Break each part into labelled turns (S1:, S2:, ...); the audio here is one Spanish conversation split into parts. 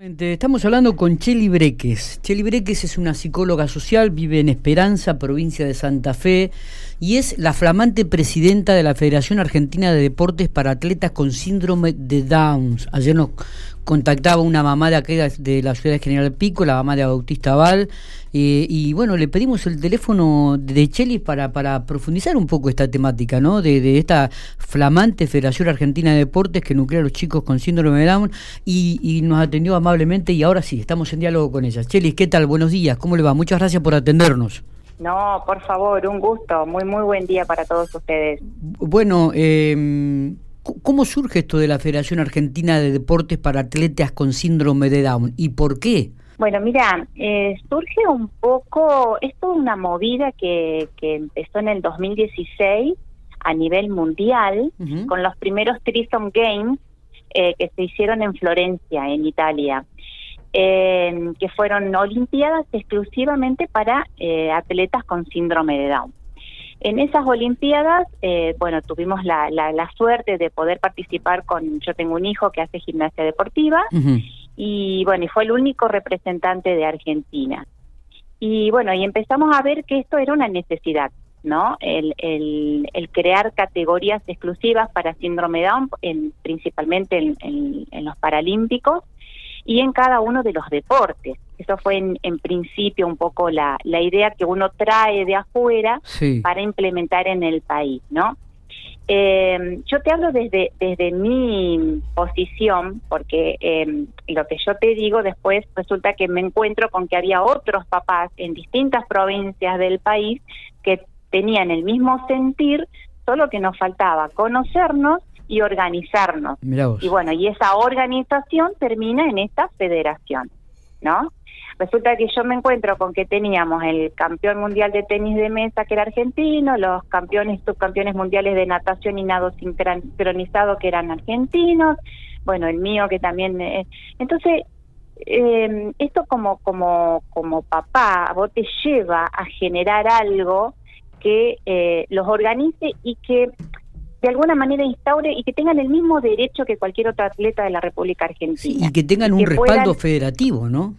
S1: Estamos hablando con Cheli Breques. Cheli Breques es una psicóloga social, vive en Esperanza, provincia de Santa Fe, y es la flamante presidenta de la Federación Argentina de Deportes para Atletas con Síndrome de Downs. Ayer nos contactaba una mamá de aquella de la ciudad de General Pico, la mamá de Bautista Val, eh, y bueno, le pedimos el teléfono de Cheli para, para profundizar un poco esta temática, ¿no? De, esta flamante Federación Argentina de Deportes que nuclea a los chicos con síndrome de Down y, y nos atendió amablemente y ahora sí, estamos en diálogo con ella. Cheli, ¿qué tal? Buenos días, ¿cómo le va? Muchas gracias por atendernos.
S2: No, por favor, un gusto. Muy, muy buen día para todos ustedes.
S1: Bueno, eh, ¿Cómo surge esto de la Federación Argentina de Deportes para Atletas con Síndrome de Down y por qué?
S2: Bueno, mira, eh, surge un poco, es una movida que, que empezó en el 2016 a nivel mundial con los primeros Trisom Games eh, que se hicieron en Florencia, en Italia, eh, que fueron olimpiadas exclusivamente para atletas con síndrome de Down. En esas Olimpiadas, eh, bueno, tuvimos la, la, suerte de poder participar con, yo tengo un hijo que hace gimnasia deportiva, y bueno, y fue el único representante de Argentina. Y bueno, y empezamos a ver que esto era una necesidad, ¿no? El, el, el crear categorías exclusivas para síndrome Down, en, principalmente en, en los Paralímpicos, y en cada uno de los deportes. Eso fue en, principio un poco la, la, idea que uno trae de afuera para implementar en el país, ¿no? Eh, yo te hablo desde, desde mi posición, porque eh, lo que yo te digo después resulta que me encuentro con que había otros papás en distintas provincias del país que tenían el mismo sentir, solo que nos faltaba conocernos y organizarnos. Y bueno, y esa organización termina en esta federación, ¿no? Resulta que yo me encuentro con que teníamos el campeón mundial de tenis de mesa que era argentino, los campeones subcampeones mundiales de natación y nado sincronizado que eran argentinos, bueno, el mío que también eh, entonces eh, esto como como como papá vos te lleva a generar algo que eh, los organice y que de alguna manera instaure y que tengan el mismo derecho que cualquier otro atleta de la República Argentina.
S1: y que tengan un respaldo federativo, ¿no?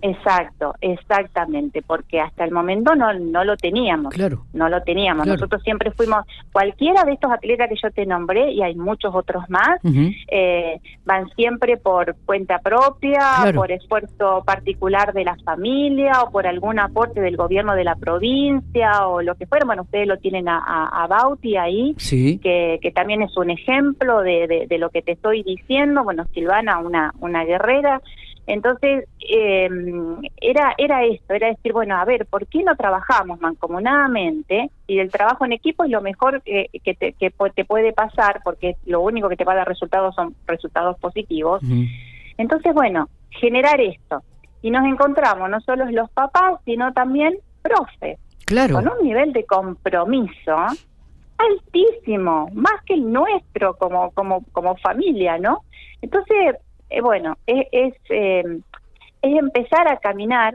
S2: Exacto, exactamente, porque hasta el momento no, no lo teníamos. Claro. No lo teníamos. Nosotros siempre fuimos, cualquiera de estos atletas que yo te nombré, y hay muchos otros más, eh, van siempre por cuenta propia, por esfuerzo particular de la familia o por algún aporte del gobierno de la provincia o lo que fuera. Bueno, ustedes lo tienen a, a, Bauti ahí, que, que también es un ejemplo de, de, de lo que te estoy diciendo. Bueno, Silvana, una, una guerrera. Entonces, eh, era, era esto, era decir, bueno, a ver, ¿por qué no trabajamos mancomunadamente? Y el trabajo en equipo es lo mejor que, que, te, que te puede pasar, porque lo único que te va a dar resultados son resultados positivos. Entonces, bueno, generar esto. Y nos encontramos no solo los papás, sino también profes.
S1: Claro.
S2: Con un nivel de compromiso altísimo, más que el nuestro como, como, como familia, ¿no? Entonces, eh, bueno, es, es, eh, es, empezar a caminar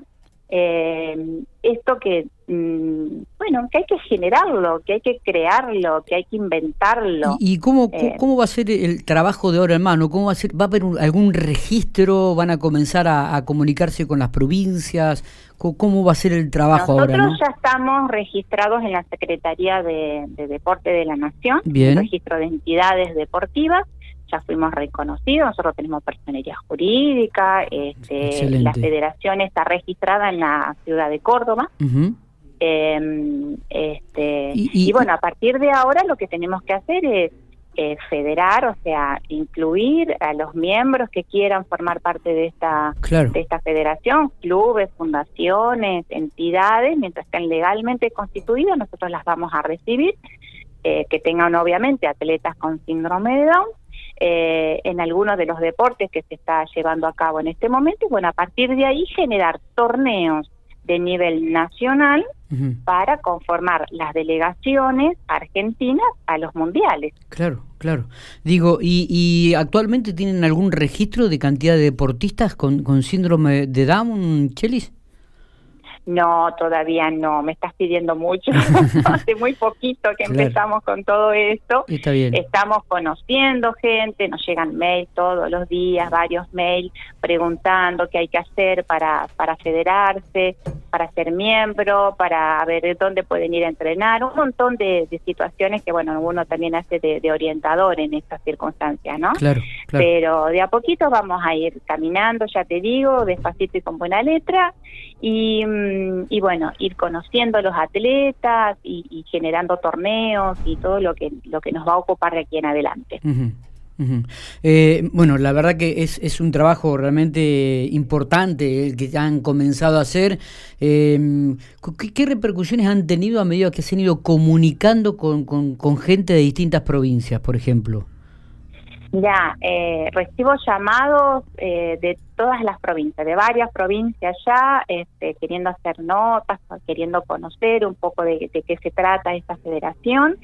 S2: eh, esto que, mm, bueno, que hay que generarlo, que hay que crearlo, que hay que inventarlo.
S1: ¿Y, cómo, cómo va a ser el trabajo de ahora en mano? ¿Cómo va a ser? ¿Va a haber algún registro? ¿Van a comenzar a, comunicarse con las provincias? ¿Cómo, va a ser el trabajo ahora?
S2: Nosotros ya estamos registrados en la Secretaría de, de Deporte de la Nación,
S1: Bien.
S2: registro de entidades deportivas ya fuimos reconocidos, nosotros tenemos personería jurídica, este, la federación está registrada en la ciudad de Córdoba. Em, este, y, bueno, a partir de ahora lo que tenemos que hacer es federar, o sea, incluir a los miembros que quieran formar parte de esta, de esta federación, clubes, fundaciones, entidades, mientras estén legalmente constituidas, nosotros las vamos a recibir, eh, que tengan obviamente atletas con síndrome de Down eh, en algunos de los deportes que se está llevando a cabo en este momento y bueno, a partir de ahí generar torneos de nivel nacional para conformar las delegaciones argentinas a los mundiales.
S1: Claro, claro. Digo, ¿y, y actualmente tienen algún registro de cantidad de deportistas con, con síndrome de Down, Chelis?
S2: No, todavía no, me estás pidiendo mucho. Hace muy poquito que empezamos con todo esto.
S1: Está bien.
S2: Estamos conociendo gente, nos llegan mails todos los días, varios mails preguntando qué hay que hacer para, para federarse, para ser miembro, para ver dónde pueden ir a entrenar, un montón de, situaciones que, bueno, uno también hace de, orientador en estas circunstancias, ¿no?
S1: Claro,
S2: claro. Pero de a poquito vamos a ir caminando, ya te digo, despacito y con buena letra. Y, mm, y bueno, ir conociendo a los atletas y, generando torneos y todo lo que, lo que nos va a ocupar de aquí en adelante.
S1: Eh, bueno, la verdad que es, es, un trabajo realmente importante el que han comenzado a hacer. Eh, ¿qué, repercusiones han tenido a medida que se han ido comunicando con, con gente de distintas provincias, por ejemplo?
S2: Ya, eh, recibo llamados eh, de todas las provincias, de varias provincias ya, este, queriendo hacer notas, queriendo conocer un poco de, qué se trata esta federación.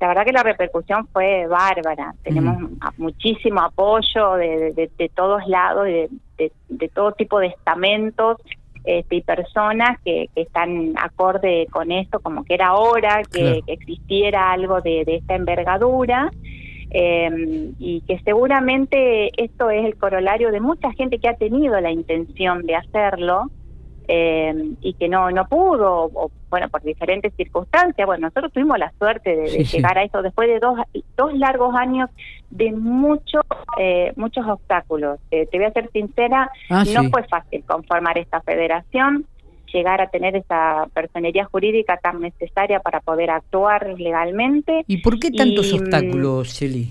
S2: La verdad que la repercusión fue bárbara. Tenemos muchísimo apoyo de, todos lados, de, todo tipo de estamentos este, y personas que, están acorde con esto, como que era hora que, que existiera algo de, esta envergadura. Eh, y que seguramente esto es el corolario de mucha gente que ha tenido la intención de hacerlo eh, y que no no pudo, o, bueno, por diferentes circunstancias. Bueno, nosotros tuvimos la suerte de, llegar a eso después de dos, dos largos años de muchos eh, muchos obstáculos. te voy a ser sincera, ah, no fue fácil conformar esta federación llegar a tener esa personería jurídica tan necesaria para poder actuar legalmente.
S1: ¿Y por qué tantos mm, obstáculos, Shelly?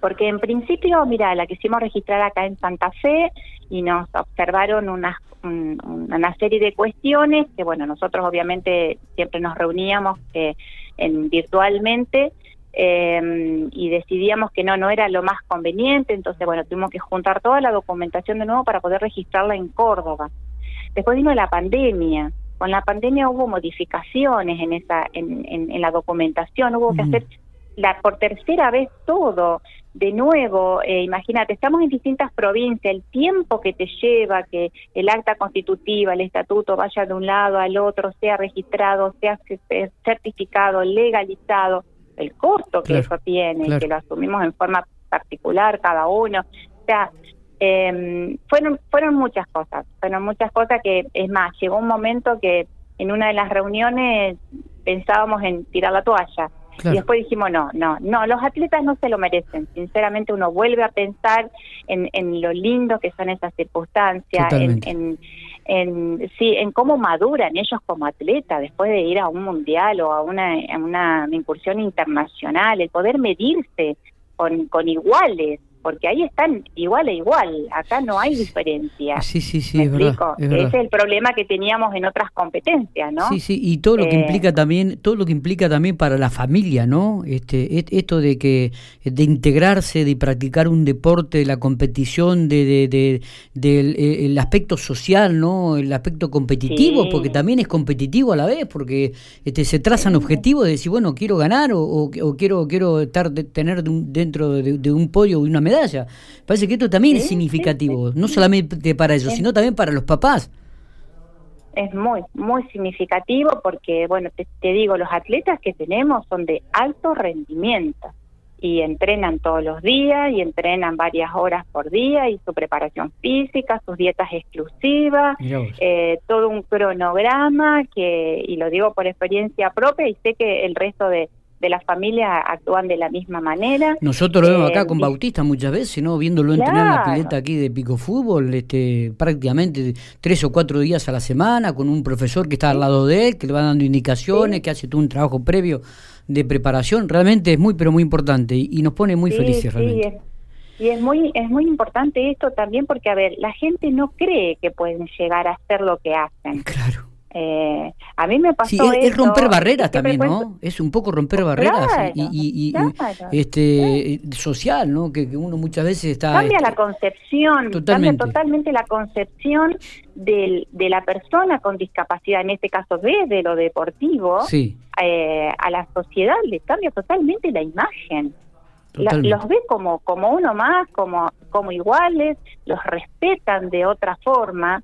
S2: Porque en principio, mira, la quisimos registrar acá en Santa Fe y nos observaron una, una serie de cuestiones que, bueno, nosotros obviamente siempre nos reuníamos eh, en, virtualmente eh, y decidíamos que no, no era lo más conveniente, entonces, bueno, tuvimos que juntar toda la documentación de nuevo para poder registrarla en Córdoba. Después vino la pandemia. Con la pandemia hubo modificaciones en esa en, en, la documentación, hubo que hacer la por tercera vez todo de nuevo. Eh, imagínate, estamos en distintas provincias, el tiempo que te lleva que el acta constitutiva, el estatuto vaya de un lado al otro, sea registrado, sea certificado, legalizado, el costo que eso tiene, que lo asumimos en forma particular cada uno. O sea, eh, fueron, fueron muchas cosas, fueron muchas cosas que, es más, llegó un momento que en una de las reuniones pensábamos en tirar la toalla. Y después dijimos, no, no, no, los atletas no se lo merecen. Sinceramente uno vuelve a pensar en, en lo lindo que son esas circunstancias, en, en, en, sí, en cómo maduran ellos como atletas después de ir a un mundial o a una, a una incursión internacional, el poder medirse con, con iguales, porque ahí están igual a igual, acá no hay diferencia.
S1: Sí, sí, sí, es verdad,
S2: Ese es el problema que teníamos en otras competencias, ¿no?
S1: Sí, sí, y todo lo que eh, implica también, todo lo que implica también para la familia, ¿no? Este, esto de que de integrarse, de practicar un deporte, de la competición, de, de, del eh, el aspecto social, ¿no? El aspecto competitivo, porque también es competitivo a la vez, porque este se trazan objetivos de decir, bueno, quiero ganar o, o, quiero quiero estar tener dentro de, de un podio una medalla Parece que esto también es significativo, no solamente para ellos, sino también para los papás.
S2: Es muy, muy significativo porque, bueno, te, digo, los atletas que tenemos son de alto rendimiento y entrenan todos los días y entrenan varias horas por día y su preparación física, sus dietas exclusivas, eh, todo un cronograma que, y lo digo por experiencia propia y sé que el resto de, de la familia actúan de la misma manera.
S1: Nosotros lo vemos acá eh, con Bautista muchas veces, ¿no? Viéndolo entrenar en la pileta aquí de Pico Fútbol, este, prácticamente tres o cuatro días a la semana, con un profesor que está al lado de él, que le va dando indicaciones, que hace todo un trabajo previo de preparación. Realmente es muy, pero muy importante y, nos pone muy felices realmente.
S2: y es muy, es muy importante esto también porque, a ver, la gente no cree que pueden llegar a hacer lo que hacen.
S1: Claro.
S2: Eh, a mí me pasó
S1: es, es romper barreras también, ¿no? Es un poco romper barreras y, este social, ¿no? Que, uno muchas veces está...
S2: Cambia la este, concepción, cambia totalmente. la concepción del, de la persona con discapacidad, en este caso desde lo deportivo, eh, a la sociedad le cambia totalmente la imagen. los ve como, como uno más, como, como iguales, los respetan de otra forma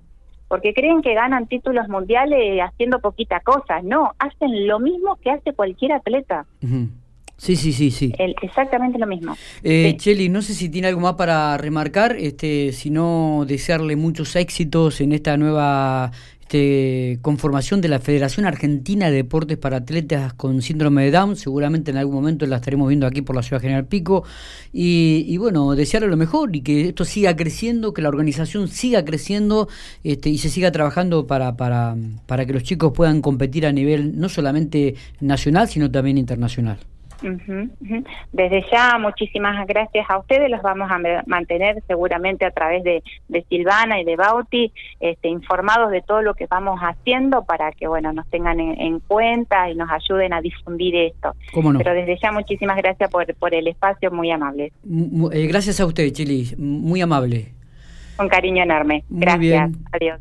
S2: porque creen que ganan títulos mundiales haciendo poquita cosa. No, hacen lo mismo que hace cualquier atleta.
S1: Sí, sí, sí, sí.
S2: exactamente lo mismo.
S1: Eh, Cheli, no sé si tiene algo más para remarcar, este, sino desearle muchos éxitos en esta nueva este, conformación de la Federación Argentina de Deportes para Atletas con Síndrome de Down. Seguramente en algún momento la estaremos viendo aquí por la Ciudad General Pico. Y, bueno, desearle lo mejor y que esto siga creciendo, que la organización siga creciendo este, y se siga trabajando para, para, para que los chicos puedan competir a nivel no solamente nacional, sino también internacional.
S2: Desde ya, muchísimas gracias a ustedes. Los vamos a mantener seguramente a través de, Silvana y de Bauti este, informados de todo lo que vamos haciendo para que bueno nos tengan en, cuenta y nos ayuden a difundir esto. Pero desde ya, muchísimas gracias por, por el espacio, muy amable.
S1: Eh, gracias a usted, Chili, muy amable.
S2: Un cariño enorme. Gracias. Adiós.